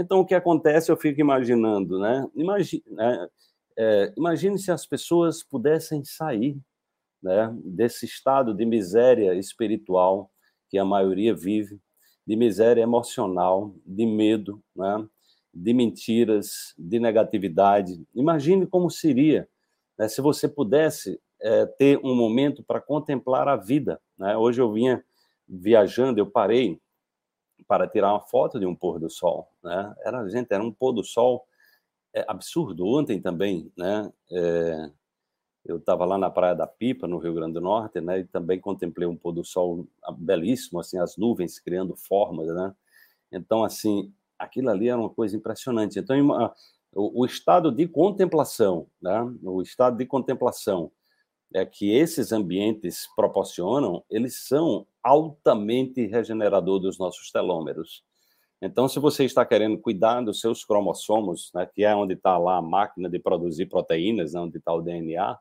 Então, o que acontece, eu fico imaginando, né? Imagine, né? É, imagine se as pessoas pudessem sair né, desse estado de miséria espiritual que a maioria vive, de miséria emocional, de medo, né, de mentiras, de negatividade. Imagine como seria né, se você pudesse é, ter um momento para contemplar a vida. Né? Hoje eu vinha viajando, eu parei para tirar uma foto de um pôr do sol. Né? Era, gente, era um pôr do sol é, absurdo. Ontem também, né? É, eu estava lá na Praia da Pipa, no Rio Grande do Norte, né? E também contemplei um pôr do sol belíssimo, assim, as nuvens criando formas, né? Então, assim, aquilo ali era uma coisa impressionante. Então, o, o estado de contemplação, né? O estado de contemplação é que esses ambientes proporcionam, eles são altamente regenerador dos nossos telômeros. Então, se você está querendo cuidar dos seus cromossomos, né, que é onde está lá a máquina de produzir proteínas, né, onde está o DNA,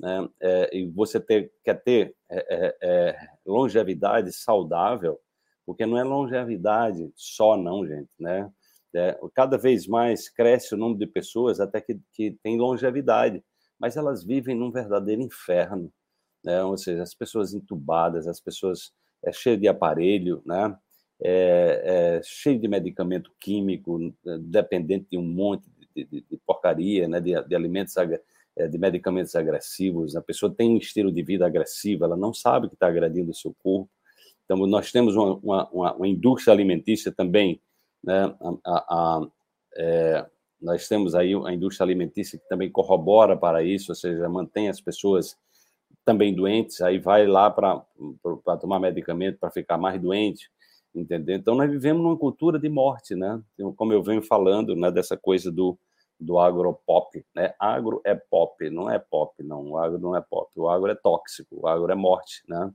né, é, e você ter, quer ter é, é, é, longevidade saudável, porque não é longevidade só, não, gente, né? É, cada vez mais cresce o número de pessoas até que, que tem longevidade, mas elas vivem num verdadeiro inferno, né? Ou seja, as pessoas entubadas, as pessoas é cheio de aparelho, né? É, é, cheio de medicamento químico, dependente de um monte de, de, de porcaria, né? de, de alimentos é, de medicamentos agressivos, a pessoa tem um estilo de vida agressivo, ela não sabe que está agredindo o seu corpo. Então, nós temos uma, uma, uma indústria alimentícia também, né? A, a, a, é, nós temos aí a indústria alimentícia que também corrobora para isso, ou seja, mantém as pessoas também doentes, aí vai lá para tomar medicamento para ficar mais doente, entendeu? Então, nós vivemos numa cultura de morte, né? Como eu venho falando, né, dessa coisa do, do agropop, né? Agro é pop, não é pop, não. O agro não é pop. O agro é tóxico, o agro é morte, né?